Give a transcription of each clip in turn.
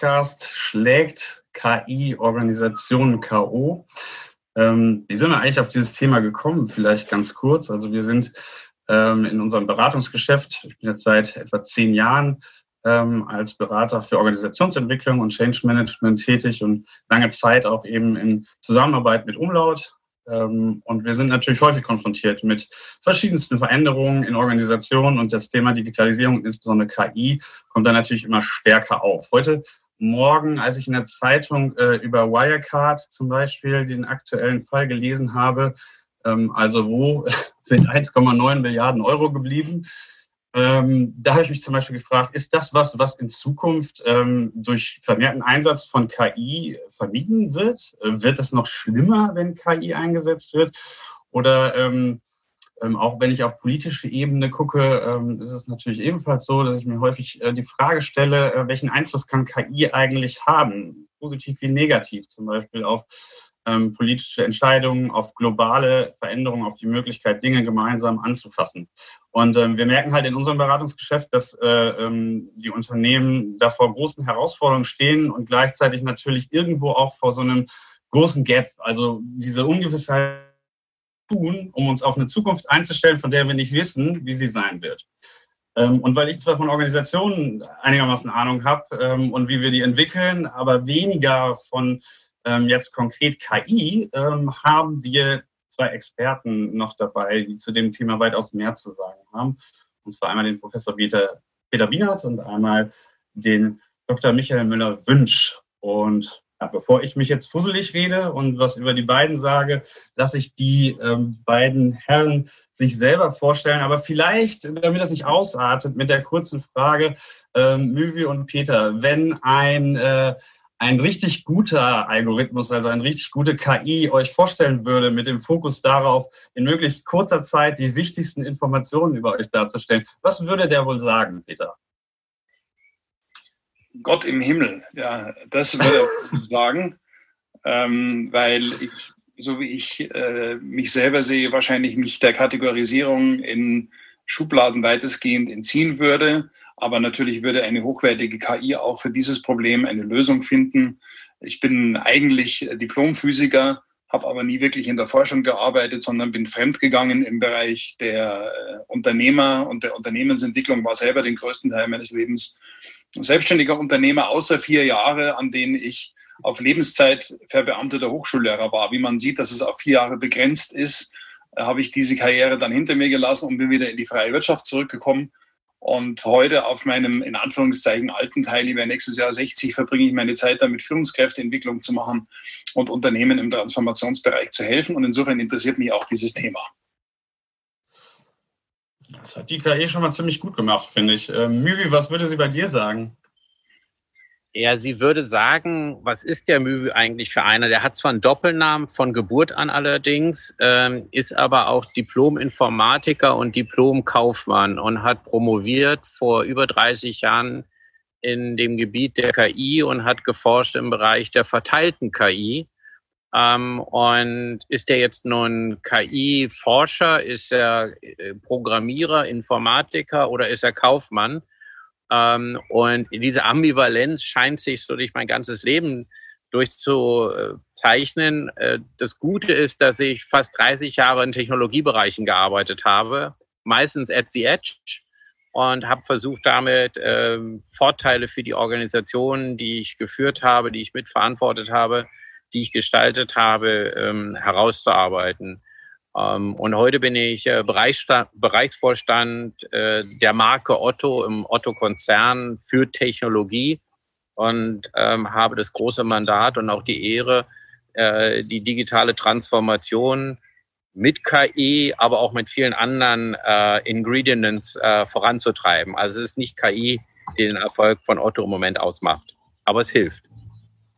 Podcast schlägt KI Organisationen K.O. Ähm, wie sind wir eigentlich auf dieses Thema gekommen? Vielleicht ganz kurz. Also wir sind ähm, in unserem Beratungsgeschäft, ich bin jetzt seit etwa zehn Jahren ähm, als Berater für Organisationsentwicklung und Change Management tätig und lange Zeit auch eben in Zusammenarbeit mit Umlaut. Ähm, und wir sind natürlich häufig konfrontiert mit verschiedensten Veränderungen in Organisationen und das Thema Digitalisierung, insbesondere KI, kommt da natürlich immer stärker auf. Heute Morgen, als ich in der Zeitung äh, über Wirecard zum Beispiel den aktuellen Fall gelesen habe, ähm, also wo sind 1,9 Milliarden Euro geblieben? Ähm, da habe ich mich zum Beispiel gefragt, ist das was, was in Zukunft ähm, durch vermehrten Einsatz von KI vermieden wird? Äh, wird es noch schlimmer, wenn KI eingesetzt wird? Oder ähm, ähm, auch wenn ich auf politische Ebene gucke, ähm, ist es natürlich ebenfalls so, dass ich mir häufig äh, die Frage stelle, äh, welchen Einfluss kann KI eigentlich haben, positiv wie negativ, zum Beispiel auf ähm, politische Entscheidungen, auf globale Veränderungen, auf die Möglichkeit, Dinge gemeinsam anzufassen. Und ähm, wir merken halt in unserem Beratungsgeschäft, dass äh, ähm, die Unternehmen da vor großen Herausforderungen stehen und gleichzeitig natürlich irgendwo auch vor so einem großen Gap, also diese Ungewissheit tun, um uns auf eine Zukunft einzustellen, von der wir nicht wissen, wie sie sein wird. Ähm, und weil ich zwar von Organisationen einigermaßen Ahnung habe ähm, und wie wir die entwickeln, aber weniger von ähm, jetzt konkret KI, haben wir zwei Experten noch dabei, die zu dem Thema weitaus mehr zu sagen haben. Und zwar einmal den Professor Peter, Peter Wienert und einmal den Dr. Michael Müller-Wünsch. Und ja, bevor ich mich jetzt fusselig rede und was über die beiden sage, lasse ich die ähm, beiden Herren sich selber vorstellen. Aber vielleicht, damit das nicht ausartet, mit der kurzen Frage, ähm, Müvi und Peter, wenn ein äh, ein richtig guter Algorithmus, also eine richtig gute KI euch vorstellen würde, mit dem Fokus darauf, in möglichst kurzer Zeit die wichtigsten Informationen über euch darzustellen, was würde der wohl sagen, Peter? Gott im Himmel, ja, das würde er sagen, ähm, weil ich, so wie ich äh, mich selber sehe, wahrscheinlich mich der Kategorisierung in Schubladen weitestgehend entziehen würde aber natürlich würde eine hochwertige KI auch für dieses Problem eine Lösung finden. Ich bin eigentlich Diplomphysiker, habe aber nie wirklich in der Forschung gearbeitet, sondern bin fremdgegangen im Bereich der äh, Unternehmer und der Unternehmensentwicklung, war selber den größten Teil meines Lebens selbstständiger Unternehmer, außer vier Jahre, an denen ich auf Lebenszeit verbeamteter Hochschullehrer war. Wie man sieht, dass es auf vier Jahre begrenzt ist, äh, habe ich diese Karriere dann hinter mir gelassen und bin wieder in die freie Wirtschaft zurückgekommen und heute auf meinem, in Anführungszeichen, alten Teil, ich werde nächstes Jahr 60, verbringe ich meine Zeit damit, Führungskräfteentwicklung zu machen und Unternehmen im Transformationsbereich zu helfen. Und insofern interessiert mich auch dieses Thema. Das hat die KI schon mal ziemlich gut gemacht, finde ich. Ähm, Müvi, was würde sie bei dir sagen? Ja, sie würde sagen, was ist der Mühe eigentlich für einer? Der hat zwar einen Doppelnamen von Geburt an allerdings, ähm, ist aber auch Diplom-Informatiker und Diplom-Kaufmann und hat promoviert vor über 30 Jahren in dem Gebiet der KI und hat geforscht im Bereich der verteilten KI. Ähm, und ist er jetzt nun KI-Forscher, ist er äh, Programmierer, Informatiker oder ist er Kaufmann? Ähm, und diese Ambivalenz scheint sich so durch mein ganzes Leben durchzuzeichnen. Äh, das Gute ist, dass ich fast 30 Jahre in Technologiebereichen gearbeitet habe, meistens at the edge und habe versucht damit ähm, Vorteile für die Organisationen, die ich geführt habe, die ich mitverantwortet habe, die ich gestaltet habe, ähm, herauszuarbeiten. Ähm, und heute bin ich äh, Bereichsvorstand äh, der Marke Otto im Otto-Konzern für Technologie und ähm, habe das große Mandat und auch die Ehre, äh, die digitale Transformation mit KI, aber auch mit vielen anderen Ingredients voranzutreiben. Also es ist nicht KI, die den Erfolg von Otto im Moment ausmacht, aber es hilft.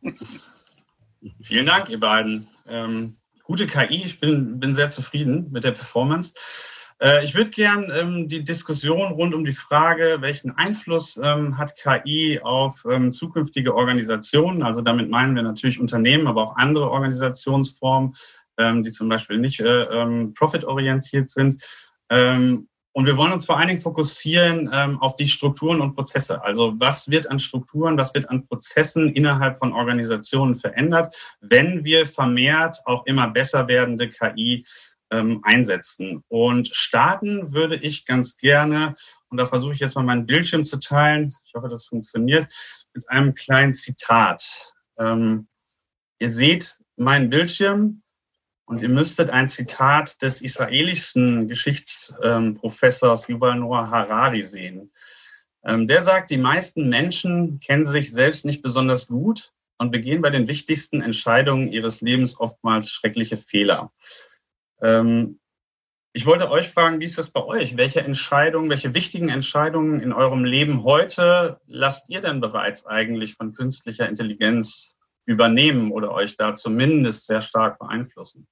Vielen Dank, ihr beiden. Ähm gute KI. Ich bin, bin sehr zufrieden mit der Performance. Äh, ich würde gern ähm, die Diskussion rund um die Frage, welchen Einfluss ähm, hat KI auf ähm, zukünftige Organisationen, also damit meinen wir natürlich Unternehmen, aber auch andere Organisationsformen, ähm, die zum Beispiel nicht äh, ähm, profitorientiert sind, Und wir wollen uns vor allen Dingen fokussieren ähm, auf die Strukturen und Prozesse. Also was wird an Strukturen, was wird an Prozessen innerhalb von Organisationen verändert, wenn wir vermehrt auch immer besser werdende KI ähm, einsetzen. Und starten würde ich ganz gerne, und da versuche ich jetzt mal meinen Bildschirm zu teilen, ich hoffe, das funktioniert, mit einem kleinen Zitat. Ähm, ihr seht meinen Bildschirm und ihr müsstet ein Zitat des israelischen Geschichtsprofessors Yuval Noah Harari sehen. Ähm, der sagt, die meisten Menschen kennen sich selbst nicht besonders gut und begehen bei den wichtigsten Entscheidungen ihres Lebens oftmals schreckliche Fehler. Ähm, ich wollte euch fragen, wie ist das bei euch? Welche Entscheidungen, welche wichtigen Entscheidungen in eurem Leben heute lasst ihr denn bereits eigentlich von künstlicher Intelligenz übernehmen oder euch da zumindest sehr stark beeinflussen?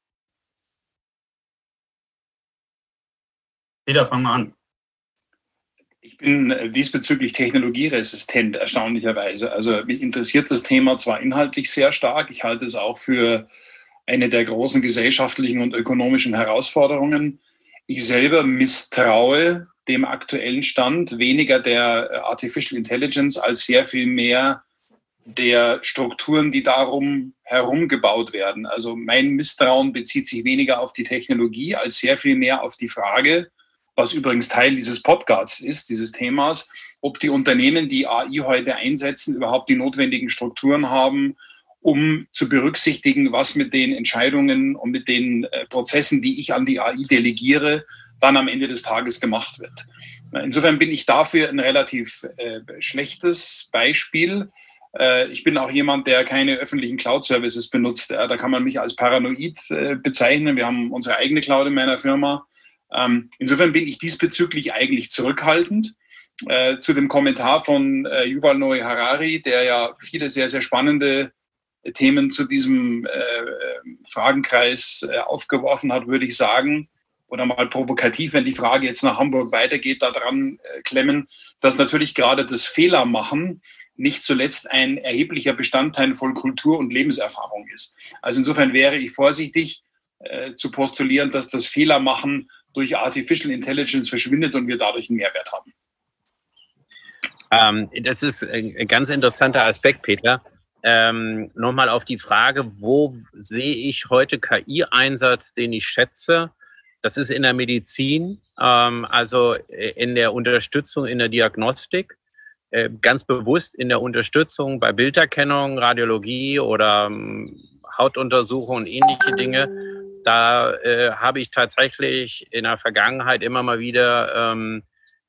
Peter, fang mal an. Ich bin diesbezüglich technologieresistent, erstaunlicherweise. Also mich interessiert das Thema zwar inhaltlich sehr stark, ich halte es auch für eine der großen gesellschaftlichen und ökonomischen Herausforderungen. Ich selber misstraue dem aktuellen Stand weniger der Artificial Intelligence als sehr viel mehr der Strukturen, die darum herum gebaut werden. Also mein Misstrauen bezieht sich weniger auf die Technologie als sehr viel mehr auf die Frage, was übrigens Teil dieses Podcasts ist, dieses Themas, ob die Unternehmen, die AI heute einsetzen, überhaupt die notwendigen Strukturen haben, um zu berücksichtigen, was mit den Entscheidungen und mit den äh, Prozessen, die ich an die AI delegiere, dann am Ende des Tages gemacht wird. Insofern bin ich dafür ein relativ äh, schlechtes Beispiel. Äh, ich bin auch jemand, der keine öffentlichen Cloud-Services benutzt. Da kann man mich als paranoid äh, bezeichnen. Wir haben unsere eigene Cloud in meiner Firma. Ähm, insofern bin ich diesbezüglich eigentlich zurückhaltend. Äh, zu dem Kommentar von äh, Yuval Noah Harari, der ja viele sehr, sehr spannende Themen zu diesem äh, Fragenkreis äh, aufgeworfen hat, würde ich sagen, oder mal provokativ, wenn die Frage jetzt nach Hamburg weitergeht, daran äh, klemmen, dass natürlich gerade das Fehlermachen nicht zuletzt ein erheblicher Bestandteil von Kultur und Lebenserfahrung ist. Also insofern wäre ich vorsichtig äh, zu postulieren, dass das Fehlermachen durch Artificial Intelligence verschwindet und wir dadurch einen Mehrwert haben. Ähm, das ist ein ganz interessanter Aspekt, Peter. Ähm, Nochmal auf die Frage, wo sehe ich heute KI-Einsatz, den ich schätze? Das ist in der Medizin, ähm, also in der Unterstützung in der Diagnostik, äh, ganz bewusst in der Unterstützung bei Bilderkennung, Radiologie oder ähm, Hautuntersuchung und ähnliche Dinge da äh, habe ich tatsächlich in der Vergangenheit immer mal wieder ähm,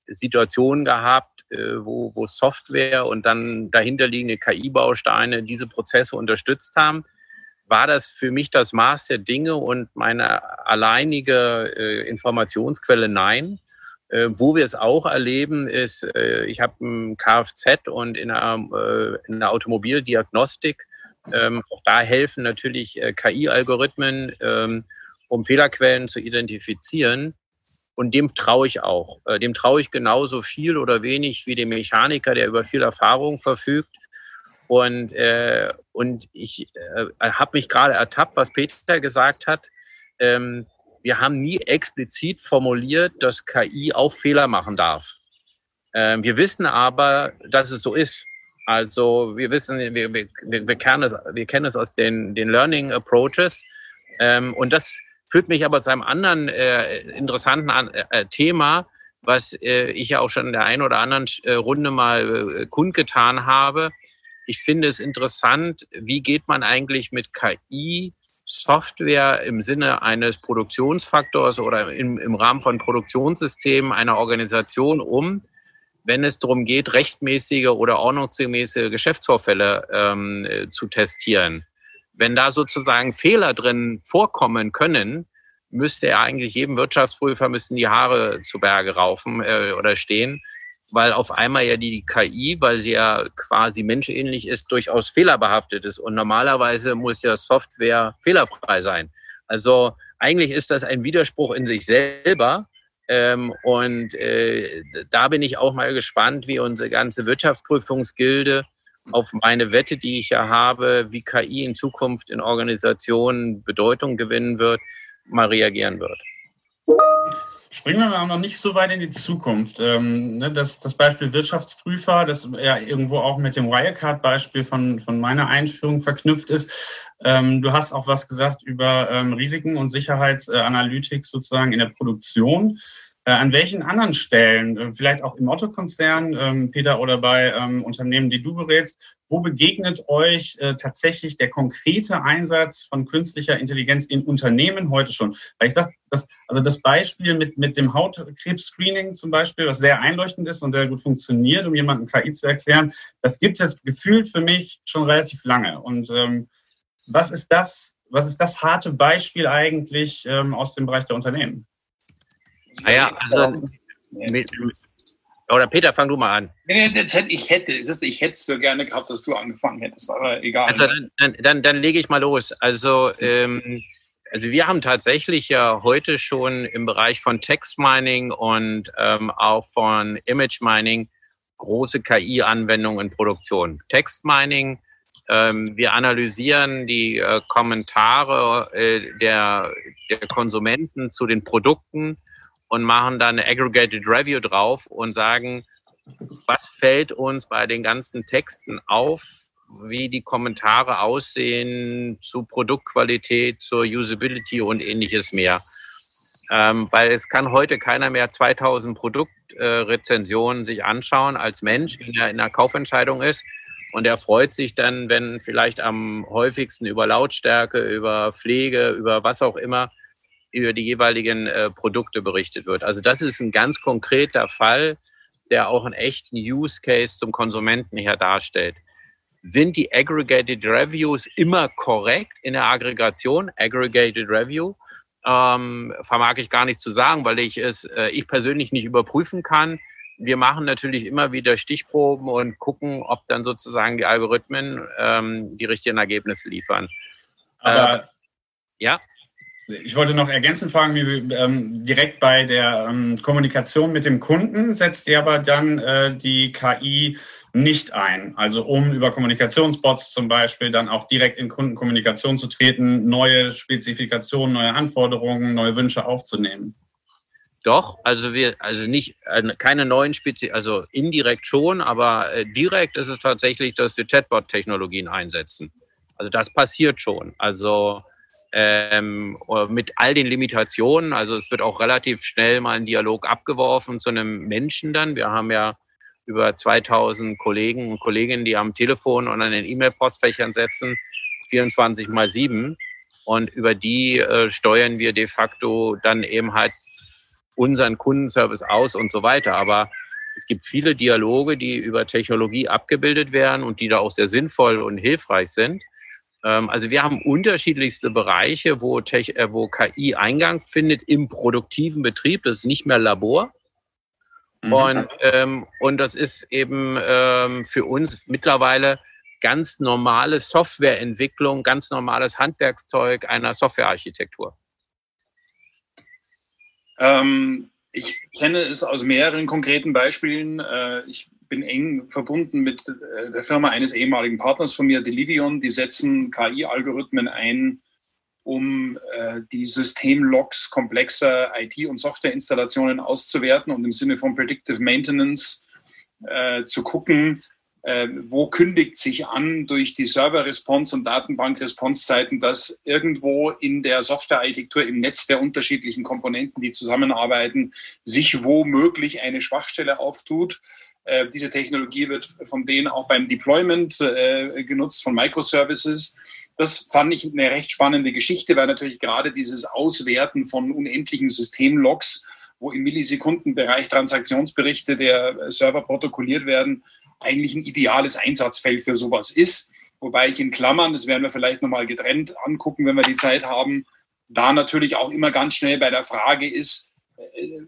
Situationen gehabt, äh, wo, wo Software und dann dahinterliegende KI-Bausteine diese Prozesse unterstützt haben. War das für mich das Maß der Dinge und meine alleinige äh, Informationsquelle? Nein. Äh, wo wir es auch erleben, ist, äh, ich habe ein Kfz und in der, äh, in der Automobildiagnostik ähm, auch da helfen natürlich äh, KI-Algorithmen, ähm, um Fehlerquellen zu identifizieren. Und dem traue ich auch. Äh, dem traue ich genauso viel oder wenig wie dem Mechaniker, der über viel Erfahrung verfügt. Und, äh, und ich äh, habe mich gerade ertappt, was Peter gesagt hat. Ähm, wir haben nie explizit formuliert, dass KI auch Fehler machen darf. Ähm, wir wissen aber, dass es so ist. Also wir wissen, wir, wir, wir, kennen, es, wir kennen es aus den, den Learning Approaches. Ähm, und das führt mich aber zu einem anderen äh, interessanten äh, Thema, was äh, ich ja auch schon in der einen oder anderen äh, Runde mal äh, kundgetan habe. Ich finde es interessant, wie geht man eigentlich mit KI Software im Sinne eines Produktionsfaktors oder im, im Rahmen von Produktionssystemen einer Organisation um, wenn es darum geht, rechtmäßige oder ordnungsgemäße Geschäftsvorfälle ähm, äh, zu testieren. Wenn da sozusagen Fehler drin vorkommen können, müsste er eigentlich jedem Wirtschaftsprüfer müssen die Haare zu Berge raufen äh, oder stehen, weil auf einmal ja die KI, weil sie ja quasi menschähnlich ist, durchaus fehlerbehaftet ist. Und normalerweise muss ja Software fehlerfrei sein. Also eigentlich ist das ein Widerspruch in sich selber, ähm, und äh, da bin ich auch mal gespannt, wie unsere ganze Wirtschaftsprüfungsgilde auf meine Wette, die ich ja habe, wie KI in Zukunft in Organisationen Bedeutung gewinnen wird, mal reagieren wird. Springen wir mal noch nicht so weit in die Zukunft. Ähm, ne, das, das Beispiel Wirtschaftsprüfer, das ja irgendwo auch mit dem Wirecard-Beispiel von, von meiner Einführung verknüpft ist. Ähm, du hast auch was gesagt über ähm, Risiken und Sicherheitsanalytik sozusagen in der Produktion. Äh, an welchen anderen Stellen, äh, vielleicht auch im Otto-Konzern, ähm, Peter, oder bei ähm, Unternehmen, die du berätst, wo begegnet euch äh, tatsächlich der konkrete Einsatz von künstlicher Intelligenz in Unternehmen heute schon? Weil ich sage, das, also das Beispiel mit, mit dem Hautkrebs-Screening zum Beispiel, was sehr einleuchtend ist und sehr gut funktioniert, um jemandem KI zu erklären, das gibt es jetzt gefühlt für mich schon relativ lange. Und ähm, was ist das, was ist das harte Beispiel eigentlich ähm, aus dem Bereich der Unternehmen? Naja, also, mit, oder Peter, fang du mal an. Hätte, ich hätte, ich hätte es so gerne gehabt, dass du angefangen hättest, aber egal. Also dann, dann, dann, dann lege ich mal los. Also, ähm, also wir haben tatsächlich ja heute schon im Bereich von Text Mining und ähm, auch von Image Mining große KI-Anwendungen in Produktion. Text Mining, ähm, wir analysieren die äh, Kommentare äh, der, der Konsumenten zu den Produkten und machen dann eine Aggregated Review drauf und sagen, was fällt uns bei den ganzen Texten auf, wie die Kommentare aussehen zu Produktqualität, zur Usability und ähnliches mehr. Ähm, weil es kann heute keiner mehr 2000 Produktrezensionen äh, sich anschauen als Mensch, wenn er in einer Kaufentscheidung ist. Und er freut sich dann, wenn vielleicht am häufigsten über Lautstärke, über Pflege, über was auch immer über die jeweiligen äh, Produkte berichtet wird. Also das ist ein ganz konkreter Fall, der auch einen echten Use Case zum Konsumenten her darstellt. Sind die Aggregated Reviews immer korrekt in der Aggregation? Aggregated Review ähm, vermag ich gar nicht zu sagen, weil ich es äh, ich persönlich nicht überprüfen kann. Wir machen natürlich immer wieder Stichproben und gucken, ob dann sozusagen die Algorithmen ähm, die richtigen Ergebnisse liefern. Aber äh, ja. Ich wollte noch ergänzend fragen, wie, ähm, direkt bei der ähm, Kommunikation mit dem Kunden setzt ihr aber dann äh, die KI nicht ein. Also um über Kommunikationsbots zum Beispiel dann auch direkt in Kundenkommunikation zu treten, neue Spezifikationen, neue Anforderungen, neue Wünsche aufzunehmen. Doch, also wir, also nicht, äh, keine neuen Spezi, also indirekt schon, aber äh, direkt ist es tatsächlich, dass wir Chatbot-Technologien einsetzen. Also das passiert schon. Also ähm, mit all den Limitationen. Also es wird auch relativ schnell mal ein Dialog abgeworfen zu einem Menschen dann. Wir haben ja über 2000 Kollegen und Kolleginnen, die am Telefon und an den E-Mail-Postfächern setzen, 24 mal 7. Und über die äh, steuern wir de facto dann eben halt unseren Kundenservice aus und so weiter. Aber es gibt viele Dialoge, die über Technologie abgebildet werden und die da auch sehr sinnvoll und hilfreich sind. Ähm, also wir haben unterschiedlichste Bereiche, wo, Tech, äh, wo KI Eingang findet im produktiven Betrieb. Das ist nicht mehr Labor. Mhm. Und, ähm, und das ist eben ähm, für uns mittlerweile ganz normale Softwareentwicklung, ganz normales Handwerkszeug einer Softwarearchitektur. Ähm, ich kenne es aus mehreren konkreten Beispielen. Äh, ich bin eng verbunden mit äh, der Firma eines ehemaligen Partners von mir, Delivion. Die setzen KI-Algorithmen ein, um äh, die Systemlogs komplexer IT- und Softwareinstallationen auszuwerten und im Sinne von Predictive Maintenance äh, zu gucken, äh, wo kündigt sich an durch die Server-Response und Datenbank-Response-Zeiten, dass irgendwo in der Software-Architektur im Netz der unterschiedlichen Komponenten, die zusammenarbeiten, sich womöglich eine Schwachstelle auftut äh, diese Technologie wird von denen auch beim Deployment äh, genutzt, von Microservices. Das fand ich eine recht spannende Geschichte, weil natürlich gerade dieses Auswerten von unendlichen Systemlogs, wo im Millisekundenbereich Transaktionsberichte der Server protokolliert werden, eigentlich ein ideales Einsatzfeld für sowas ist. Wobei ich in Klammern, das werden wir vielleicht nochmal getrennt angucken, wenn wir die Zeit haben, da natürlich auch immer ganz schnell bei der Frage ist,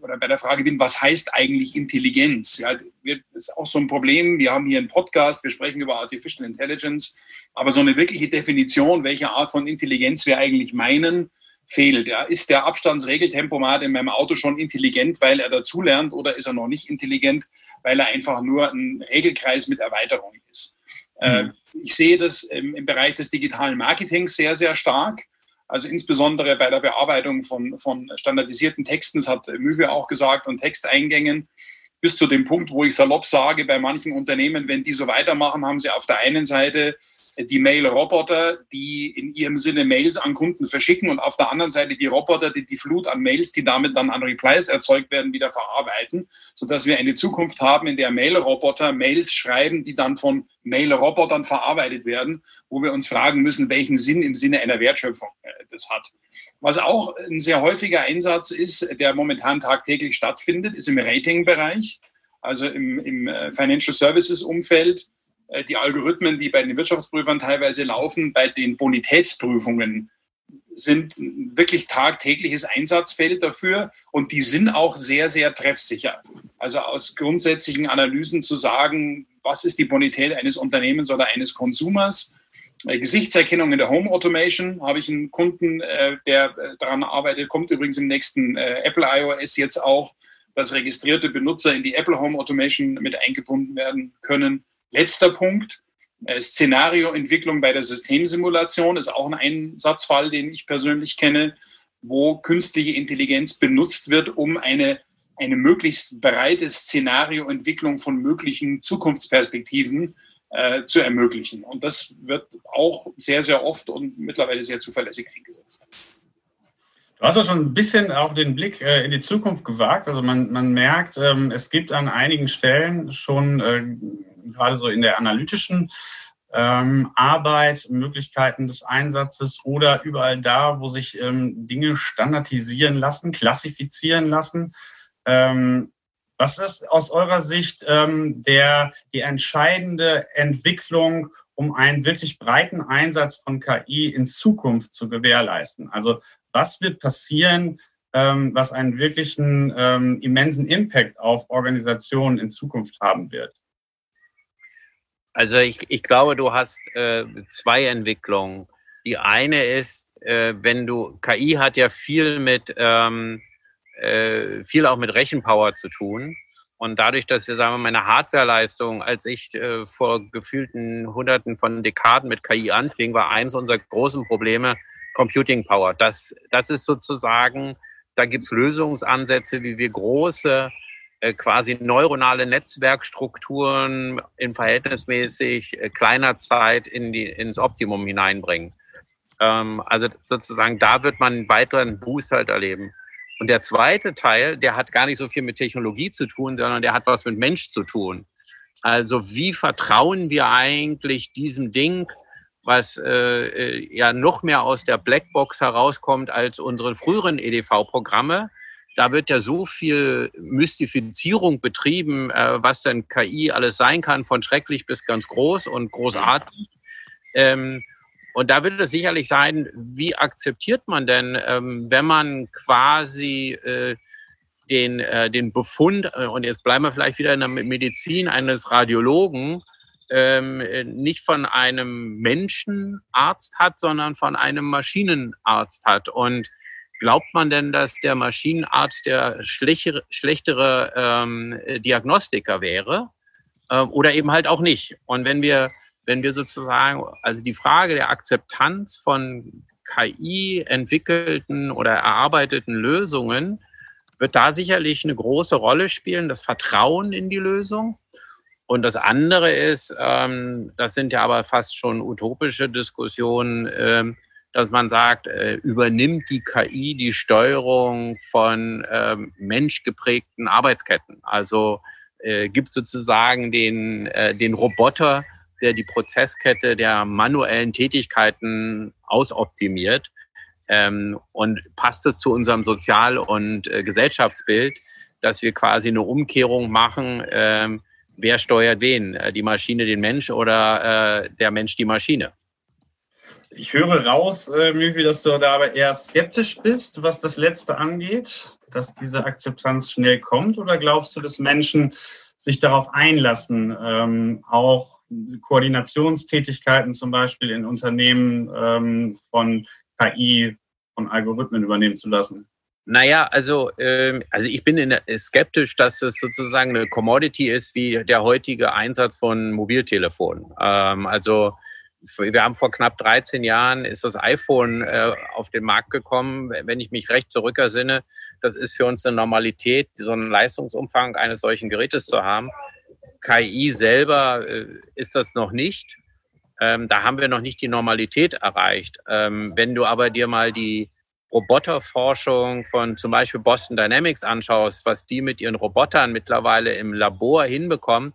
oder bei der Frage bin, was heißt eigentlich Intelligenz? Ja, das ist auch so ein Problem. Wir haben hier einen Podcast, wir sprechen über Artificial Intelligence, aber so eine wirkliche Definition, welche Art von Intelligenz wir eigentlich meinen, fehlt. Ja, ist der Abstandsregeltempomat in meinem Auto schon intelligent, weil er dazulernt, oder ist er noch nicht intelligent, weil er einfach nur ein Regelkreis mit Erweiterung ist? Mhm. ich sehe das im, im Bereich des digitalen Marketings sehr, sehr stark Also insbesondere bei der Bearbeitung von, von standardisierten Texten, das hat Müwe auch gesagt, und Texteingängen, bis zu dem Punkt, wo ich salopp sage, bei manchen Unternehmen, wenn die so weitermachen, haben sie auf der einen Seite die Mail-Roboter, die in ihrem Sinne Mails an Kunden verschicken und auf der anderen Seite die Roboter, die die Flut an Mails, die damit dann an Replies erzeugt werden, wieder verarbeiten, sodass wir eine Zukunft haben, in der Mail-Roboter Mails schreiben, die dann von Mail-Robotern verarbeitet werden, wo wir uns fragen müssen, welchen Sinn im Sinne einer Wertschöpfung äh, das hat. Was auch ein sehr häufiger Einsatz ist, der momentan tagtäglich stattfindet, ist im Rating-Bereich, also im, im äh, Financial Services-Umfeld die Algorithmen, die bei den Wirtschaftsprüfern teilweise laufen, bei den Bonitätsprüfungen sind wirklich tagtägliches Einsatzfeld dafür und die sind auch sehr, sehr treffsicher. Also aus grundsätzlichen Analysen zu sagen, was ist die Bonität eines Unternehmens oder eines Konsumers. Äh, Gesichtserkennung in der Home Automation habe ich einen Kunden, äh, der daran arbeitet, kommt übrigens im nächsten Apple iOS jetzt auch, dass registrierte Benutzer in die Apple Home Automation mit eingebunden werden können. Letzter Punkt, äh, Szenarioentwicklung bei der Systemsimulation ist auch ein Einsatzfall, den ich persönlich kenne, wo künstliche Intelligenz benutzt wird, um eine, eine möglichst breite Szenarioentwicklung von möglichen Zukunftsperspektiven äh, zu ermöglichen. Und das wird auch sehr, sehr oft und mittlerweile sehr zuverlässig eingesetzt. Du hast ja schon ein bisschen auch den Blick äh, in die Zukunft gewagt. Also man, man merkt, ähm, es gibt an einigen Stellen schon äh, gerade so in der analytischen ähm, Arbeit, Möglichkeiten des Einsatzes oder überall da, wo sich ähm, Dinge standardisieren lassen, klassifizieren lassen. Ähm, was ist aus eurer Sicht ähm, der, die entscheidende Entwicklung, um einen wirklich breiten Einsatz von KI in Zukunft zu gewährleisten? Also was wird passieren, ähm, was einen wirklichen ähm, immensen Impact auf Organisationen in Zukunft haben wird? Also ich, ich glaube, du hast äh, zwei Entwicklungen. Die eine ist, äh, wenn du KI hat ja viel mit ähm, äh, viel auch mit Rechenpower zu tun. Und dadurch, dass wir sagen wir mal eine Hardwareleistung, als ich äh, vor gefühlten Hunderten von Dekaden mit KI anfing, war eins unserer großen Probleme Computing Power. Das, das ist sozusagen, da gibt's Lösungsansätze, wie wir große quasi neuronale Netzwerkstrukturen in verhältnismäßig äh, kleiner Zeit in die, ins Optimum hineinbringen. Ähm, also sozusagen, da wird man einen weiteren Boost halt erleben. Und der zweite Teil, der hat gar nicht so viel mit Technologie zu tun, sondern der hat was mit Mensch zu tun. Also wie vertrauen wir eigentlich diesem Ding, was äh, äh ja noch mehr aus der Blackbox herauskommt als unsere früheren EDV-Programme? Da wird ja so viel Mystifizierung betrieben, äh, was denn KI alles sein kann, von schrecklich bis ganz groß und großartig. Ähm, und da wird es sicherlich sein, wie akzeptiert man denn, ähm, wenn man quasi äh, den, äh, den Befund, äh, und jetzt bleiben wir vielleicht wieder in der Medizin eines Radiologen, ähm, nicht von einem Menschenarzt hat, sondern von einem Maschinenarzt hat. Und Glaubt man denn, dass der Maschinenarzt der schlechtere, schlechtere ähm, Diagnostiker wäre ähm, oder eben halt auch nicht? Und wenn wir, wenn wir sozusagen, also die Frage der Akzeptanz von KI entwickelten oder erarbeiteten Lösungen wird da sicherlich eine große Rolle spielen, das Vertrauen in die Lösung. Und das andere ist, ähm, das sind ja aber fast schon utopische Diskussionen, ähm, dass man sagt, äh, übernimmt die KI die Steuerung von ähm, menschgeprägten Arbeitsketten. Also äh, gibt sozusagen den, äh, den Roboter, der die Prozesskette der manuellen Tätigkeiten ausoptimiert ähm, und passt es zu unserem Sozial- und äh, Gesellschaftsbild, dass wir quasi eine Umkehrung machen, ähm, wer steuert wen, äh, die Maschine den Mensch oder äh, der Mensch die Maschine. Ich höre raus, äh, Mifi, dass du da aber eher skeptisch bist, was das Letzte angeht, dass diese Akzeptanz schnell kommt. Oder glaubst du, dass Menschen sich darauf einlassen, ähm, auch Koordinationstätigkeiten zum Beispiel in Unternehmen ähm, von KI, von Algorithmen übernehmen zu lassen? Naja, also, ähm, also ich bin der, skeptisch, dass es sozusagen eine Commodity ist wie der heutige Einsatz von Mobiltelefonen. Ähm, also wir haben vor knapp 13 Jahren ist das iPhone äh, auf den Markt gekommen. Wenn ich mich recht zurückersinne, das ist für uns eine Normalität, so einen Leistungsumfang eines solchen Gerätes zu haben. KI selber äh, ist das noch nicht. Ähm, da haben wir noch nicht die Normalität erreicht. Ähm, wenn du aber dir mal die Roboterforschung von zum Beispiel Boston Dynamics anschaust, was die mit ihren Robotern mittlerweile im Labor hinbekommen,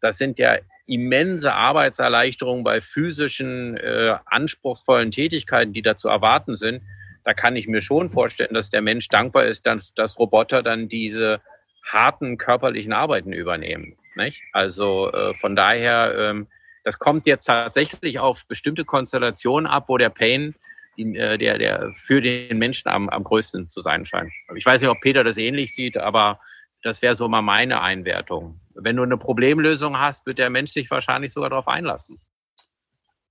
das sind ja immense Arbeitserleichterungen bei physischen, äh, anspruchsvollen Tätigkeiten, die da zu erwarten sind. Da kann ich mir schon vorstellen, dass der Mensch dankbar ist, dass, dass Roboter dann diese harten körperlichen Arbeiten übernehmen. Nicht? Also äh, von daher, ähm, das kommt jetzt tatsächlich auf bestimmte Konstellationen ab, wo der Pain äh, der, der für den Menschen am, am größten zu sein scheint. Ich weiß nicht, ob Peter das ähnlich sieht, aber das wäre so mal meine Einwertung. Wenn du eine Problemlösung hast, wird der Mensch sich wahrscheinlich sogar darauf einlassen.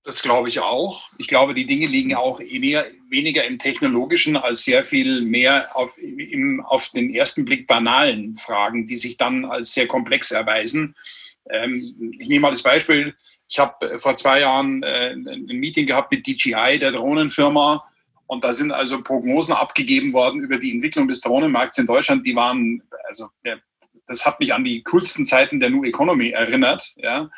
Das glaube ich auch. Ich glaube, die Dinge liegen auch weniger, weniger im Technologischen als sehr viel mehr auf, im, auf den ersten Blick banalen Fragen, die sich dann als sehr komplex erweisen. Ähm, ich nehme mal das Beispiel. Ich habe vor zwei Jahren äh, ein Meeting gehabt mit DJI, der Drohnenfirma. Und da sind also Prognosen abgegeben worden über die Entwicklung des Drohnenmarkts in Deutschland. Die waren, also der das hat mich an die coolsten Zeiten der New Economy erinnert. Ja.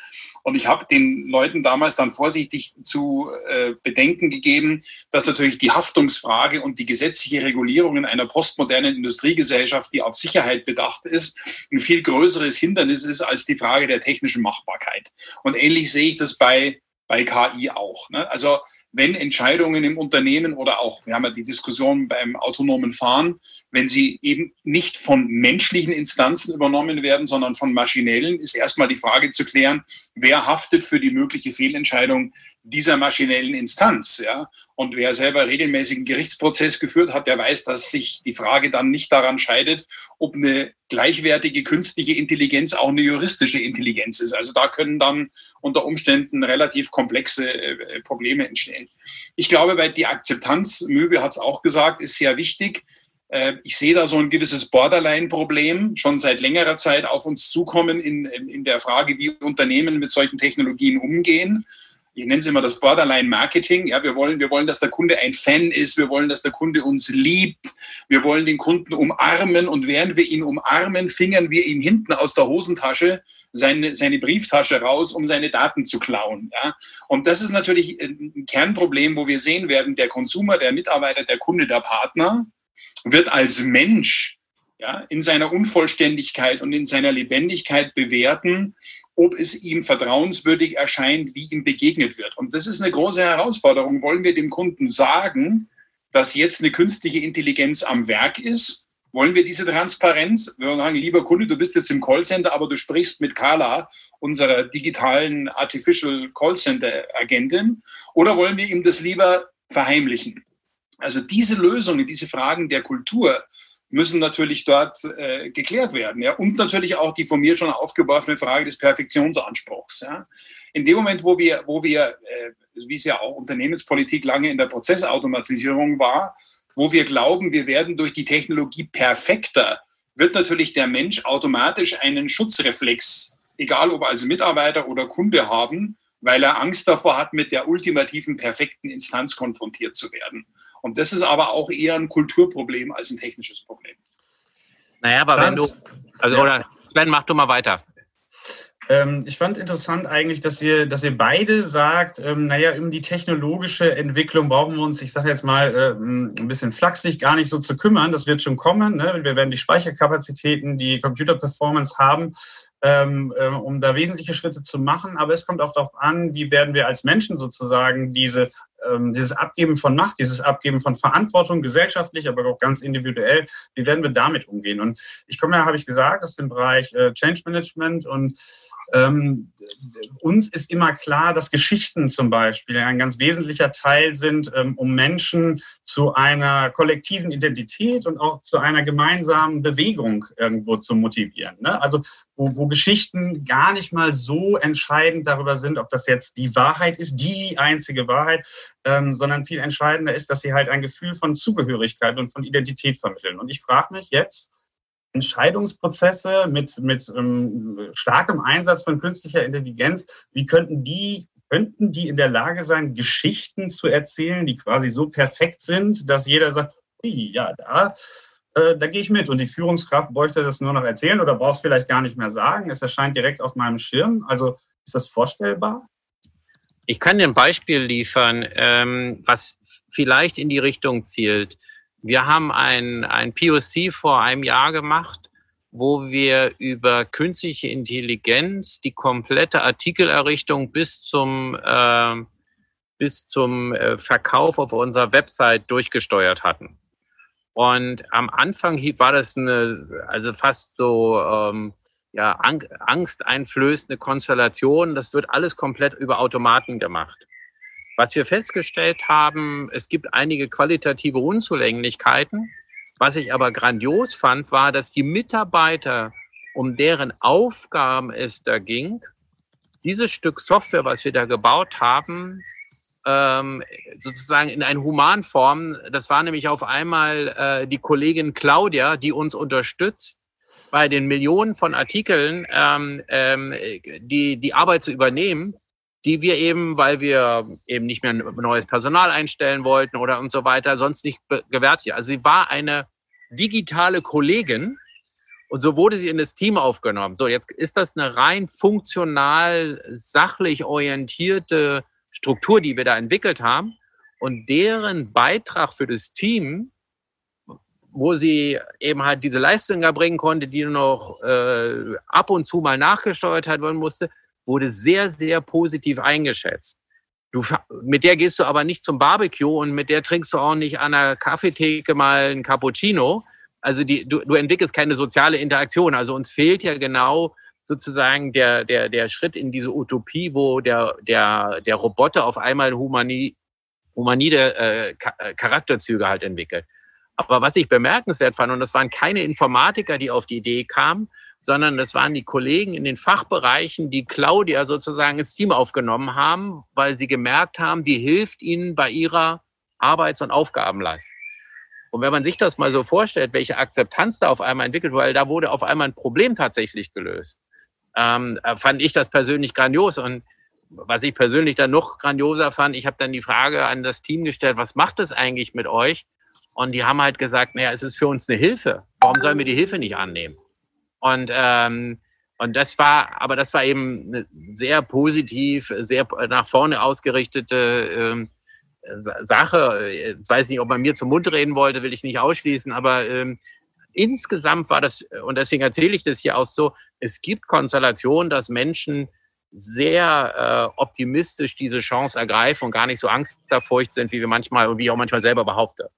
Und ich habe den Leuten damals dann vorsichtig zu äh, bedenken gegeben, dass natürlich die Haftungsfrage und die gesetzliche Regulierung in einer postmodernen Industriegesellschaft, die auf Sicherheit bedacht ist, ein viel größeres Hindernis ist als die Frage der technischen Machbarkeit. Und ähnlich sehe ich das bei, bei KI auch. Ne? Also wenn Entscheidungen im Unternehmen oder auch, wir haben ja die Diskussion beim autonomen Fahren, wenn sie eben nicht von menschlichen Instanzen übernommen werden, sondern von maschinellen, ist erstmal die Frage zu klären, wer haftet für die mögliche Fehlentscheidung dieser maschinellen Instanz. Ja? Und wer selber regelmäßig einen Gerichtsprozess geführt hat, der weiß, dass sich die Frage dann nicht daran scheidet, ob eine gleichwertige künstliche Intelligenz auch eine juristische Intelligenz ist. Also da können dann unter Umständen relativ komplexe äh, Probleme entstehen. Ich glaube, bei die Akzeptanz, Möwe hat es auch gesagt, ist sehr wichtig. Äh, ich sehe da so ein gewisses Borderline-Problem schon seit längerer Zeit auf uns zukommen in, in der Frage, wie Unternehmen mit solchen Technologien umgehen. Ich nenne es immer das Borderline-Marketing. Ja, wir wollen, wir wollen, dass der Kunde ein Fan ist. Wir wollen, dass der Kunde uns liebt. Wir wollen den Kunden umarmen. Und während wir ihn umarmen, fingern wir ihm hinten aus der Hosentasche seine, seine Brieftasche raus, um seine Daten zu klauen. Ja? Und das ist natürlich ein Kernproblem, wo wir sehen werden, der Konsumer, der Mitarbeiter, der Kunde, der Partner, wird als Mensch ja, in seiner Unvollständigkeit und in seiner Lebendigkeit bewerten, ob es ihm vertrauenswürdig erscheint, wie ihm begegnet wird. Und das ist eine große Herausforderung. Wollen wir dem Kunden sagen, dass jetzt eine künstliche Intelligenz am Werk ist? Wollen wir diese Transparenz? Wir sagen, lieber Kunde, du bist jetzt im Callcenter, aber du sprichst mit Carla, unserer digitalen Artificial Callcenter Agentin. Oder wollen wir ihm das lieber verheimlichen? Also diese Lösungen, diese Fragen der Kultur müssen natürlich dort äh, geklärt werden. Ja? Und natürlich auch die von mir schon aufgeworfene Frage des Perfektionsanspruchs. Ja? In dem Moment, wo wir, wo wir äh, wie es ja auch Unternehmenspolitik lange in der Prozessautomatisierung war, wo wir glauben, wir werden durch die Technologie perfekter, wird natürlich der Mensch automatisch einen Schutzreflex, egal ob als Mitarbeiter oder Kunde haben, weil er Angst davor hat, mit der ultimativen perfekten Instanz konfrontiert zu werden. Und das ist aber auch eher ein Kulturproblem als ein technisches Problem. Naja, aber wenn du, also, ja. oder Sven, mach du mal weiter. Ähm, ich fand interessant eigentlich, dass ihr, dass ihr beide sagt, ähm, naja, um die technologische Entwicklung brauchen wir uns, ich sage jetzt mal, äh, ein bisschen flachsig, gar nicht so zu kümmern. Das wird schon kommen. Ne? Wir werden die Speicherkapazitäten, die Computer-Performance haben ähm, äh, um da wesentliche Schritte zu machen. Aber es kommt auch darauf an, wie werden wir als Menschen sozusagen diese, ähm, dieses Abgeben von Macht, dieses Abgeben von Verantwortung, gesellschaftlich, aber auch ganz individuell, wie werden wir damit umgehen? Und ich komme ja, habe ich gesagt, aus dem Bereich äh, Change Management und ähm, uns ist immer klar, dass Geschichten zum Beispiel ein ganz wesentlicher Teil sind, ähm, um Menschen zu einer kollektiven Identität und auch zu einer gemeinsamen Bewegung irgendwo zu motivieren. Ne? Also wo, wo Geschichten gar nicht mal so entscheidend darüber sind, ob das jetzt die Wahrheit ist, die einzige Wahrheit, ähm, sondern viel entscheidender ist, dass sie halt ein Gefühl von Zugehörigkeit und von Identität vermitteln. Und ich frage mich jetzt, Entscheidungsprozesse mit, mit ähm, starkem Einsatz von künstlicher Intelligenz, wie könnten die könnten die in der Lage sein, Geschichten zu erzählen, die quasi so perfekt sind, dass jeder sagt, ja, da, äh, da gehe ich mit. Und die Führungskraft bräuchte das nur noch erzählen oder brauchst vielleicht gar nicht mehr sagen. Es erscheint direkt auf meinem Schirm. Also ist das vorstellbar? Ich kann dir ein Beispiel liefern, ähm, was vielleicht in die Richtung zielt. Wir haben ein, ein POC vor einem Jahr gemacht, wo wir über künstliche Intelligenz die komplette Artikelerrichtung bis zum, äh, bis zum äh, Verkauf auf unserer Website durchgesteuert hatten. Und am Anfang war das eine, also fast so ähm, ja, angsteinflößende Konstellation. Das wird alles komplett über Automaten gemacht. Was wir festgestellt haben, es gibt einige qualitative Unzulänglichkeiten. Was ich aber grandios fand, war, dass die Mitarbeiter, um deren Aufgaben es da ging, dieses Stück Software, was wir da gebaut haben, ähm, sozusagen in eine Humanform. Das war nämlich auf einmal äh, die Kollegin Claudia, die uns unterstützt, bei den Millionen von Artikeln ähm, ähm, die, die Arbeit zu übernehmen, die wir eben, weil wir eben nicht mehr neues Personal einstellen wollten oder und so weiter, sonst nicht gewährt. Also sie war eine digitale Kollegin und so wurde sie in das Team aufgenommen. So, jetzt ist das eine rein funktional, sachlich orientierte Struktur, die wir da entwickelt haben. Und deren Beitrag für das Team wo sie eben halt diese Leistung erbringen konnte, die noch äh, ab und zu mal nachgesteuert werden musste, wurde sehr, sehr positiv eingeschätzt. Du, mit der gehst du aber nicht zum Barbecue und mit der trinkst du auch nicht an der Kaffeetheke mal ein Cappuccino. Also die, du, du entwickelst keine soziale Interaktion. Also uns fehlt ja genau sozusagen der, der, der Schritt in diese Utopie, wo der, der, der Roboter auf einmal humani, humanide äh, Charakterzüge halt entwickelt. Aber was ich bemerkenswert fand, und das waren keine Informatiker, die auf die Idee kamen, sondern das waren die Kollegen in den Fachbereichen, die Claudia sozusagen ins Team aufgenommen haben, weil sie gemerkt haben, die hilft ihnen bei ihrer Arbeits- und Aufgabenlast. Und wenn man sich das mal so vorstellt, welche Akzeptanz da auf einmal entwickelt, weil da wurde auf einmal ein Problem tatsächlich gelöst, ähm, fand ich das persönlich grandios. Und was ich persönlich dann noch grandioser fand, ich habe dann die Frage an das Team gestellt, was macht es eigentlich mit euch? Und die haben halt gesagt, naja, es ist für uns eine Hilfe. Warum sollen wir die Hilfe nicht annehmen? Und, ähm, und das war, aber das war eben eine sehr positiv, sehr nach vorne ausgerichtete ähm, Sache. Ich weiß nicht, ob man mir zum Mund reden wollte, will ich nicht ausschließen, aber ähm, insgesamt war das, und deswegen erzähle ich das hier auch so, es gibt Konstellationen, dass Menschen sehr äh, optimistisch diese Chance ergreifen und gar nicht so angsterfurcht sind, wie wir manchmal, wie ich auch manchmal selber behaupte.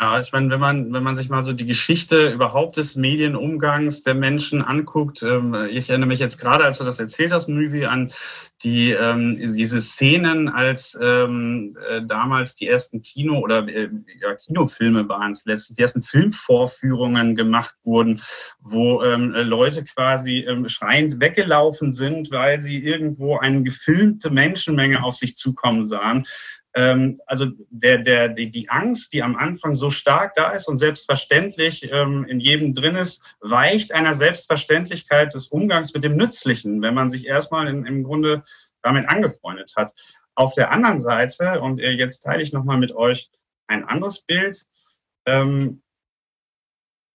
Ja, ich meine, wenn man, wenn man sich mal so die Geschichte überhaupt des Medienumgangs der Menschen anguckt, ähm, ich erinnere mich jetzt gerade, als du das erzählt hast, Movie, an die ähm, diese Szenen, als ähm, äh, damals die ersten Kino- oder äh, ja, Kinofilme waren es letztlich, die ersten Filmvorführungen gemacht wurden, wo ähm, Leute quasi ähm, schreiend weggelaufen sind, weil sie irgendwo eine gefilmte Menschenmenge auf sich zukommen sahen ähm, also der, der, die, die Angst, die am Anfang so stark da ist und selbstverständlich ähm, in jedem drin ist, weicht einer Selbstverständlichkeit des Umgangs mit dem Nützlichen, wenn man sich erstmal in, im Grunde damit angefreundet hat. Auf der anderen Seite, und äh, jetzt teile ich nochmal mit euch ein anderes Bild, ähm,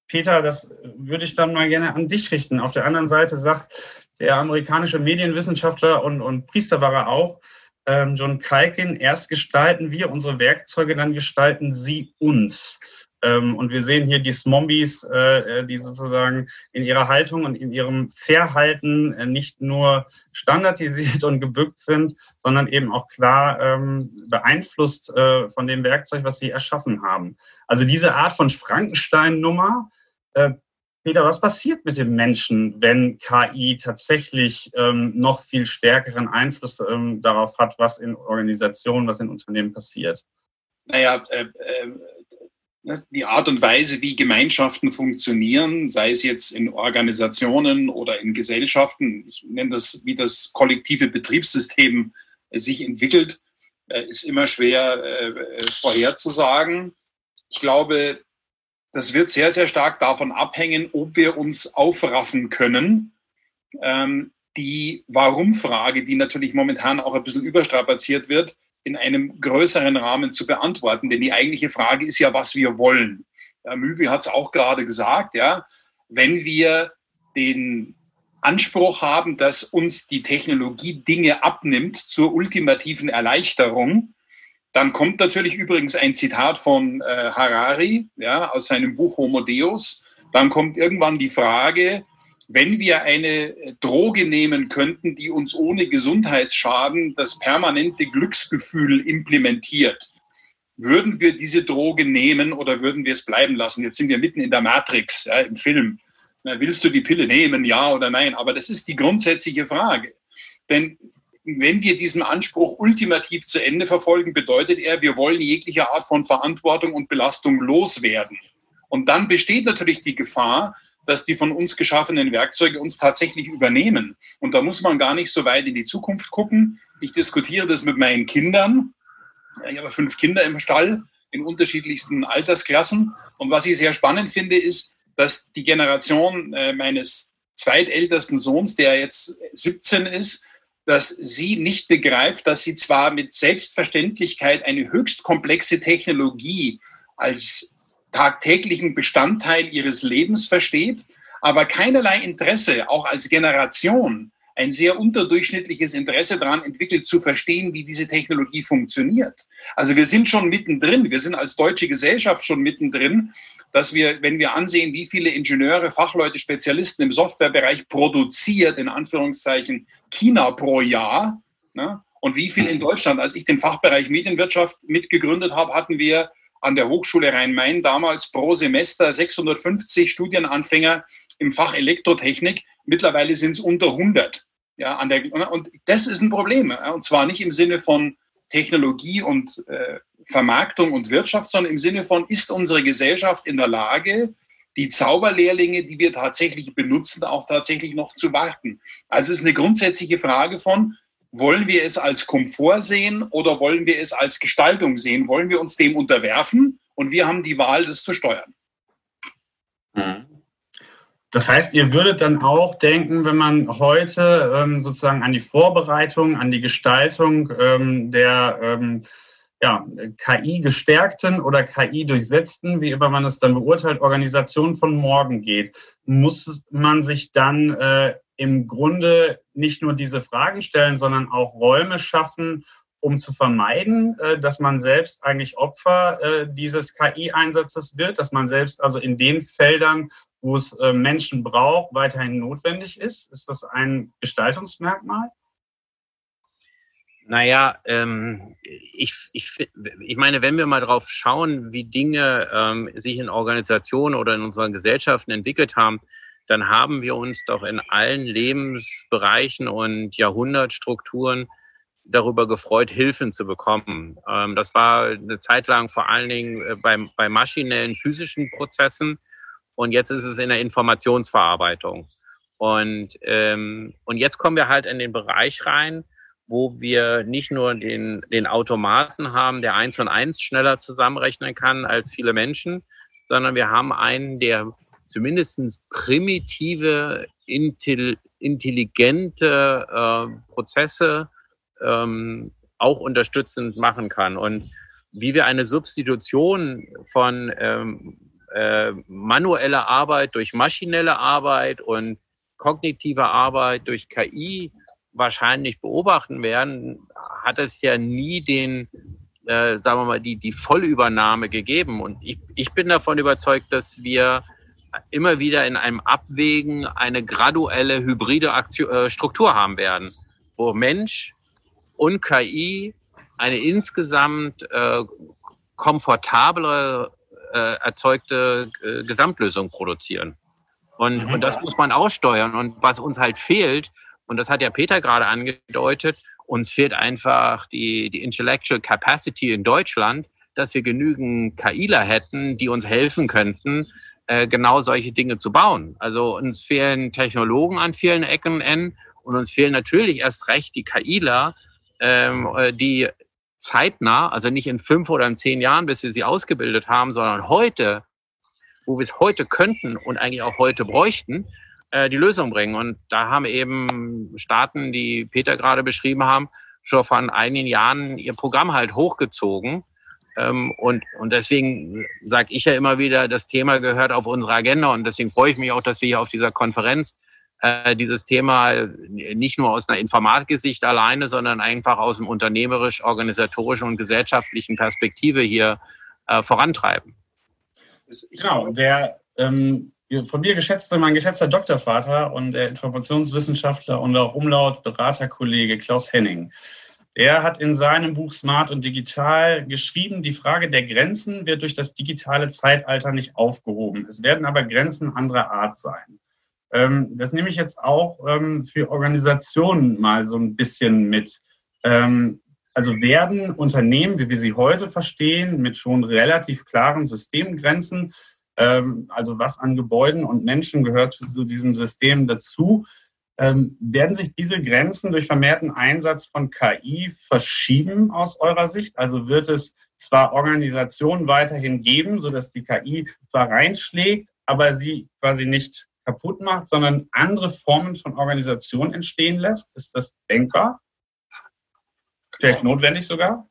Peter, das würde ich dann mal gerne an dich richten. Auf der anderen Seite sagt der amerikanische Medienwissenschaftler und, und Priester war er auch, ähm, John Kalkin, erst gestalten wir unsere Werkzeuge, dann gestalten sie uns. Ähm, und wir sehen hier die Smombies, äh, äh, die sozusagen in ihrer Haltung und in ihrem Verhalten äh, nicht nur standardisiert und gebückt sind, sondern eben auch klar ähm, beeinflusst äh, von dem Werkzeug, was sie erschaffen haben. Also diese Art von Frankenstein-Nummer äh, Peter, was passiert mit dem Menschen, wenn KI tatsächlich ähm, noch viel stärkeren Einfluss ähm, darauf hat, was in Organisationen, was in Unternehmen passiert? Naja, äh, äh, ne, die Art und Weise, wie Gemeinschaften funktionieren, sei es jetzt in Organisationen oder in Gesellschaften, ich nenne das, wie das kollektive Betriebssystem sich entwickelt, äh, ist immer schwer äh, äh, vorherzusagen. Ich glaube, das wird sehr, sehr stark davon abhängen, ob wir uns aufraffen können, ähm, die Warum-Frage, die natürlich momentan auch ein bisschen überstrapaziert wird, in einem größeren Rahmen zu beantworten. Denn die eigentliche Frage ist ja, was wir wollen. Ja, Müwi hat es auch gerade gesagt, ja, wenn wir den Anspruch haben, dass uns die Technologie Dinge abnimmt zur ultimativen Erleichterung, dann kommt natürlich übrigens ein Zitat von äh, Harari ja, aus seinem Buch Homo Deus. Dann kommt irgendwann die Frage, wenn wir eine Droge nehmen könnten, die uns ohne Gesundheitsschaden das permanente Glücksgefühl implementiert, würden wir diese Droge nehmen oder würden wir es bleiben lassen? Jetzt sind wir mitten in der Matrix, ja, im Film. Na, willst du die Pille nehmen, ja oder nein? Aber das ist die grundsätzliche Frage. Denn wenn wir diesen Anspruch ultimativ zu Ende verfolgen, bedeutet er, wir wollen jegliche Art von Verantwortung und Belastung loswerden. Und dann besteht natürlich die Gefahr, dass die von uns geschaffenen Werkzeuge uns tatsächlich übernehmen. Und da muss man gar nicht so weit in die Zukunft gucken. Ich diskutiere das mit meinen Kindern. Ich habe fünf Kinder im Stall in unterschiedlichsten Altersklassen. Und was ich sehr spannend finde, ist, dass die Generation äh, meines zweitältesten Sohns, der jetzt 17 ist, dass sie nicht begreift, dass sie zwar mit Selbstverständlichkeit eine höchst komplexe Technologie als tagtäglichen Bestandteil ihres Lebens versteht, aber keinerlei Interesse, auch als Generation, ein sehr unterdurchschnittliches Interesse daran entwickelt, zu verstehen, wie diese Technologie funktioniert. Also wir sind schon mittendrin, wir sind als deutsche Gesellschaft schon mittendrin, dass wir, wenn wir ansehen, wie viele Ingenieure, Fachleute, Spezialisten im Softwarebereich produziert, in Anführungszeichen China pro Jahr, ne, und wie viel in Deutschland, als ich den Fachbereich Medienwirtschaft mitgegründet habe, hatten wir an der Hochschule Rhein-Main damals pro Semester 650 Studienanfänger im Fach Elektrotechnik. Mittlerweile sind es unter 100. Ja, an der, und das ist ein Problem. Und zwar nicht im Sinne von Technologie und äh, Vermarktung und Wirtschaft, sondern im Sinne von, ist unsere Gesellschaft in der Lage, die Zauberlehrlinge, die wir tatsächlich benutzen, auch tatsächlich noch zu warten? Also es ist eine grundsätzliche Frage von, wollen wir es als Komfort sehen oder wollen wir es als Gestaltung sehen? Wollen wir uns dem unterwerfen? Und wir haben die Wahl, das zu steuern. Mhm. Das heißt, ihr würdet dann auch denken, wenn man heute ähm, sozusagen an die Vorbereitung, an die Gestaltung ähm, der ähm, ja, KI-gestärkten oder KI-durchsetzten, wie immer man es dann beurteilt, Organisation von morgen geht, muss man sich dann äh, im Grunde nicht nur diese Fragen stellen, sondern auch Räume schaffen, um zu vermeiden, äh, dass man selbst eigentlich Opfer äh, dieses KI-Einsatzes wird, dass man selbst also in den Feldern, wo es äh, Menschen braucht, weiterhin notwendig ist? Ist das ein Gestaltungsmerkmal? Naja, ähm, ich, ich, ich meine, wenn wir mal drauf schauen, wie Dinge ähm, sich in Organisationen oder in unseren Gesellschaften entwickelt haben, dann haben wir uns doch in allen Lebensbereichen und Jahrhundertstrukturen darüber gefreut, Hilfen zu bekommen. Ähm, das war eine Zeit lang vor allen Dingen äh, bei, bei maschinellen physischen Prozessen und jetzt ist es in der Informationsverarbeitung. Und, ähm, und jetzt kommen wir halt in den Bereich rein, wo wir nicht nur den, den Automaten haben, der eins und eins schneller zusammenrechnen kann als viele Menschen, sondern wir haben einen, der zumindest primitive, intelligente äh, Prozesse ähm, auch unterstützend machen kann. Und wie wir eine Substitution von ähm, äh, manueller Arbeit durch maschinelle Arbeit und kognitive Arbeit durch KI wahrscheinlich beobachten werden, hat es ja nie den, äh, sagen wir mal, die, die Vollübernahme gegeben. Und ich, ich bin davon überzeugt, dass wir immer wieder in einem Abwägen eine graduelle hybride Aktion, äh, Struktur haben werden, wo Mensch und KI eine insgesamt äh, komfortablere äh, erzeugte äh, Gesamtlösung produzieren. Und, mhm. und das muss man aussteuern. Und was uns halt fehlt, und das hat ja Peter gerade angedeutet, uns fehlt einfach die, die Intellectual Capacity in Deutschland, dass wir genügend KIler hätten, die uns helfen könnten, äh, genau solche Dinge zu bauen. Also uns fehlen Technologen an vielen Ecken und uns fehlen natürlich erst recht die KIler, ähm, äh, die zeitnah, also nicht in fünf oder in zehn Jahren, bis wir sie ausgebildet haben, sondern heute, wo wir es heute könnten und eigentlich auch heute bräuchten, äh, die Lösung bringen. Und da haben eben Staaten, die Peter gerade beschrieben haben, schon vor einigen Jahren ihr Programm halt hochgezogen. Ähm, und, und deswegen sage ich ja immer wieder, das Thema gehört auf unsere Agenda. Und deswegen freue ich mich auch, dass wir hier auf dieser Konferenz äh, dieses Thema nicht nur aus einer Informatiksicht alleine, sondern einfach aus dem unternehmerisch, organisatorischen und gesellschaftlichen Perspektive hier äh, vorantreiben. Genau, der ähm, von mir geschätzte, mein geschätzter Doktorvater und der Informationswissenschaftler und auch Umlaut-Beraterkollege Klaus Henning. Er hat in seinem Buch Smart und Digital geschrieben, die Frage der Grenzen wird durch das digitale Zeitalter nicht aufgehoben. Es werden aber Grenzen anderer Art sein. Ähm, das nehme ich jetzt auch ähm, für Organisationen mal so ein bisschen mit. Ähm, also werden Unternehmen, wie wir sie heute verstehen, mit schon relativ klaren Systemgrenzen, also was an Gebäuden und Menschen gehört zu diesem System dazu, werden sich diese Grenzen durch vermehrten Einsatz von KI verschieben aus eurer Sicht? Also wird es zwar Organisationen weiterhin geben, sodass die KI zwar reinschlägt, aber sie quasi nicht kaputt macht, sondern andere Formen von Organisation entstehen lässt? Ist das denkbar? Vielleicht notwendig sogar?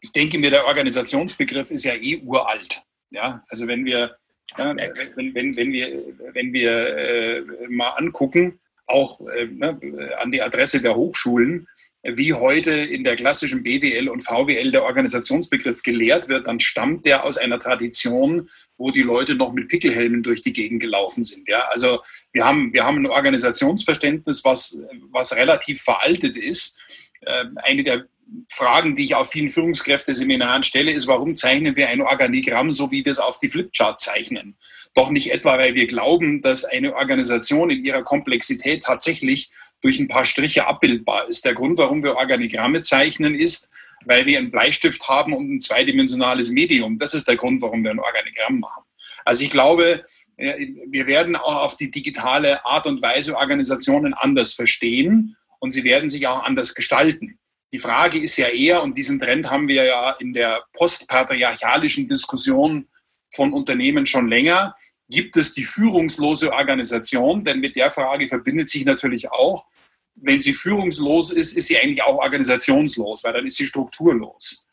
Ich denke mir, der Organisationsbegriff ist ja eh uralt. Ja, also wenn wir, ja, wenn, wenn, wenn wir, wenn wir äh, mal angucken, auch äh, ne, an die Adresse der Hochschulen, wie heute in der klassischen BWL und VWL der Organisationsbegriff gelehrt wird, dann stammt der aus einer Tradition, wo die Leute noch mit Pickelhelmen durch die Gegend gelaufen sind. Ja, also wir haben, wir haben ein Organisationsverständnis, was, was relativ veraltet ist. Ähm, eine der Fragen, die ich auf vielen Führungskräfteseminaren stelle, ist, warum zeichnen wir ein Organigramm so, wie wir es auf die Flipchart zeichnen? Doch nicht etwa, weil wir glauben, dass eine Organisation in ihrer Komplexität tatsächlich durch ein paar Striche abbildbar ist. Der Grund, warum wir Organigramme zeichnen, ist, weil wir einen Bleistift haben und ein zweidimensionales Medium. Das ist der Grund, warum wir ein Organigramm machen. Also ich glaube, wir werden auch auf die digitale Art und Weise Organisationen anders verstehen und sie werden sich auch anders gestalten. Die Frage ist ja eher, und diesen Trend haben wir ja in der postpatriarchalischen Diskussion von Unternehmen schon länger, gibt es die führungslose Organisation? Denn mit der Frage verbindet sich natürlich auch, wenn sie führungslos ist, ist sie eigentlich auch organisationslos, weil dann ist sie strukturlos.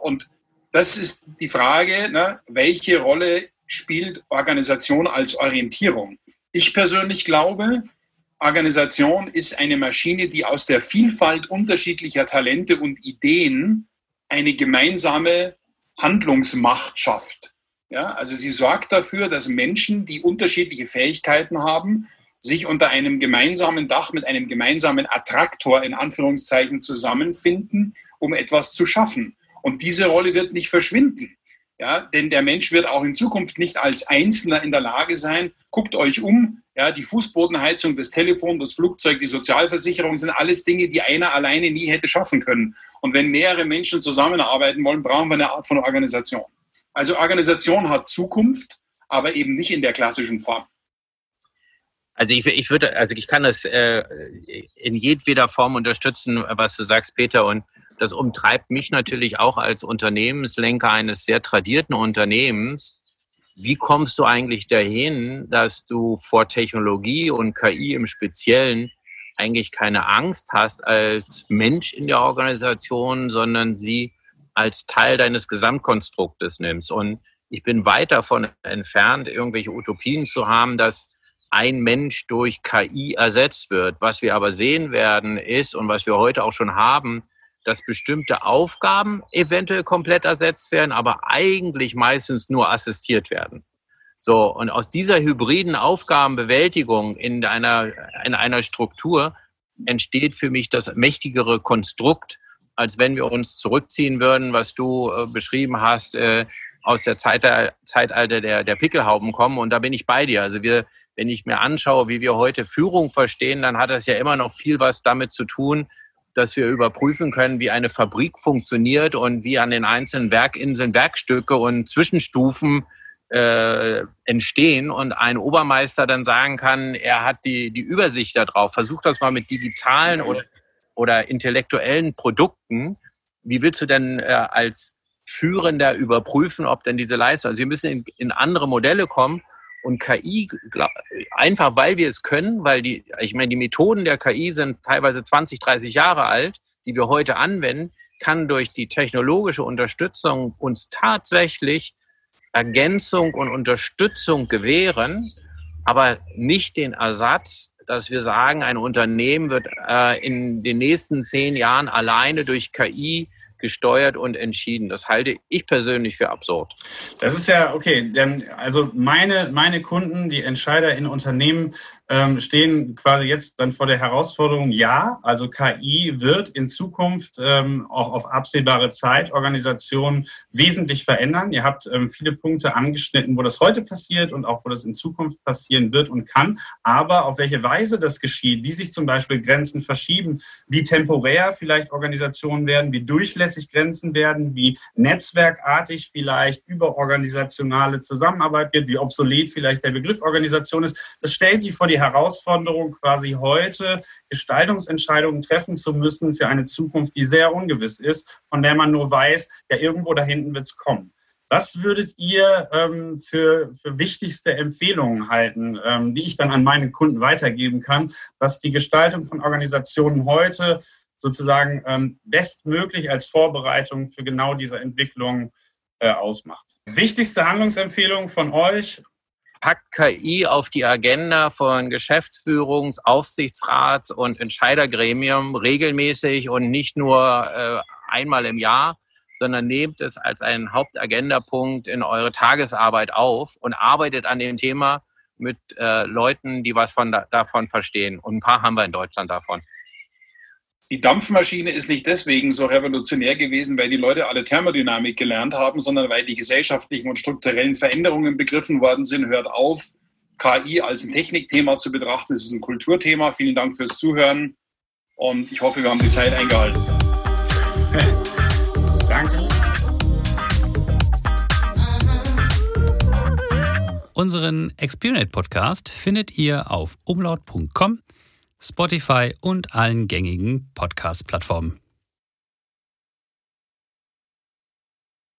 Und das ist die Frage, ne, welche Rolle spielt Organisation als Orientierung? Ich persönlich glaube, Organisation ist eine Maschine, die aus der Vielfalt unterschiedlicher Talente und Ideen eine gemeinsame Handlungsmacht schafft. Ja, also sie sorgt dafür, dass Menschen, die unterschiedliche Fähigkeiten haben, sich unter einem gemeinsamen Dach mit einem gemeinsamen Attraktor in Anführungszeichen zusammenfinden, um etwas zu schaffen. Und diese Rolle wird nicht verschwinden. Ja, denn der Mensch wird auch in Zukunft nicht als Einzelner in der Lage sein. Guckt euch um. Ja, die Fußbodenheizung, das Telefon, das Flugzeug, die Sozialversicherung sind alles Dinge, die einer alleine nie hätte schaffen können. Und wenn mehrere Menschen zusammenarbeiten wollen, brauchen wir eine Art von Organisation. Also Organisation hat Zukunft, aber eben nicht in der klassischen Form. Also ich, ich würde, also ich kann das äh, in jedweder Form unterstützen, was du sagst, Peter, und das umtreibt mich natürlich auch als Unternehmenslenker eines sehr tradierten Unternehmens. Wie kommst du eigentlich dahin, dass du vor Technologie und KI im Speziellen eigentlich keine Angst hast als Mensch in der Organisation, sondern sie als Teil deines Gesamtkonstruktes nimmst. Und ich bin weit davon entfernt, irgendwelche Utopien zu haben, dass ein Mensch durch KI ersetzt wird. Was wir aber sehen werden ist und was wir heute auch schon haben, dass bestimmte Aufgaben eventuell komplett ersetzt werden, aber eigentlich meistens nur assistiert werden. So, und aus dieser hybriden Aufgabenbewältigung in einer, in einer Struktur entsteht für mich das mächtigere Konstrukt, als wenn wir uns zurückziehen würden, was du äh, beschrieben hast, äh, aus der Zeit der, Zeitalter der, der Pickelhauben kommen. Und da bin ich bei dir. Also wir, wenn ich mir anschaue, wie wir heute Führung verstehen, dann hat das ja immer noch viel was damit zu tun, dass wir überprüfen können, wie eine Fabrik funktioniert und wie an den einzelnen Werkinseln Werkstücke und Zwischenstufen äh, entstehen und ein Obermeister dann sagen kann, er hat die, die Übersicht darauf. Versuch das mal mit digitalen oder oder intellektuellen Produkten, wie willst du denn äh, als Führender überprüfen, ob denn diese Leistung, also wir müssen in, in andere Modelle kommen und KI, glaub, einfach weil wir es können, weil die, ich meine, die Methoden der KI sind teilweise 20, 30 Jahre alt, die wir heute anwenden, kann durch die technologische Unterstützung uns tatsächlich Ergänzung und Unterstützung gewähren, aber nicht den Ersatz, dass wir sagen, ein Unternehmen wird äh, in den nächsten zehn Jahren alleine durch KI gesteuert und entschieden. Das halte ich persönlich für absurd. Das ist ja okay, denn also meine, meine Kunden, die Entscheider in Unternehmen, ähm, stehen quasi jetzt dann vor der Herausforderung, ja, also KI wird in Zukunft ähm, auch auf absehbare Zeit Organisationen wesentlich verändern. Ihr habt ähm, viele Punkte angeschnitten, wo das heute passiert und auch wo das in Zukunft passieren wird und kann. Aber auf welche Weise das geschieht, wie sich zum Beispiel Grenzen verschieben, wie temporär vielleicht Organisationen werden, wie durchlässig Grenzen werden, wie netzwerkartig vielleicht überorganisationale Zusammenarbeit wird, wie obsolet vielleicht der Begriff Organisation ist, das stellt die vor die die Herausforderung, quasi heute Gestaltungsentscheidungen treffen zu müssen für eine Zukunft, die sehr ungewiss ist, von der man nur weiß, ja, irgendwo da hinten wird es kommen. Was würdet ihr ähm, für, für wichtigste Empfehlungen halten, ähm, die ich dann an meine Kunden weitergeben kann, was die Gestaltung von Organisationen heute sozusagen ähm, bestmöglich als Vorbereitung für genau diese Entwicklung äh, ausmacht? Wichtigste Handlungsempfehlung von euch packt KI auf die Agenda von Geschäftsführungs-, Aufsichtsrats- und Entscheidergremium regelmäßig und nicht nur äh, einmal im Jahr, sondern nehmt es als einen Hauptagendapunkt in eure Tagesarbeit auf und arbeitet an dem Thema mit äh, Leuten, die was von da, davon verstehen. Und ein paar haben wir in Deutschland davon die Dampfmaschine ist nicht deswegen so revolutionär gewesen, weil die Leute alle Thermodynamik gelernt haben, sondern weil die gesellschaftlichen und strukturellen Veränderungen begriffen worden sind. Hört auf, KI als ein Technikthema zu betrachten. Es ist ein Kulturthema. Vielen Dank fürs Zuhören und ich hoffe, wir haben die Zeit eingehalten. Danke. Unseren Experience Podcast findet ihr auf umlaut.com Spotify und allen gängigen Podcast-Plattformen.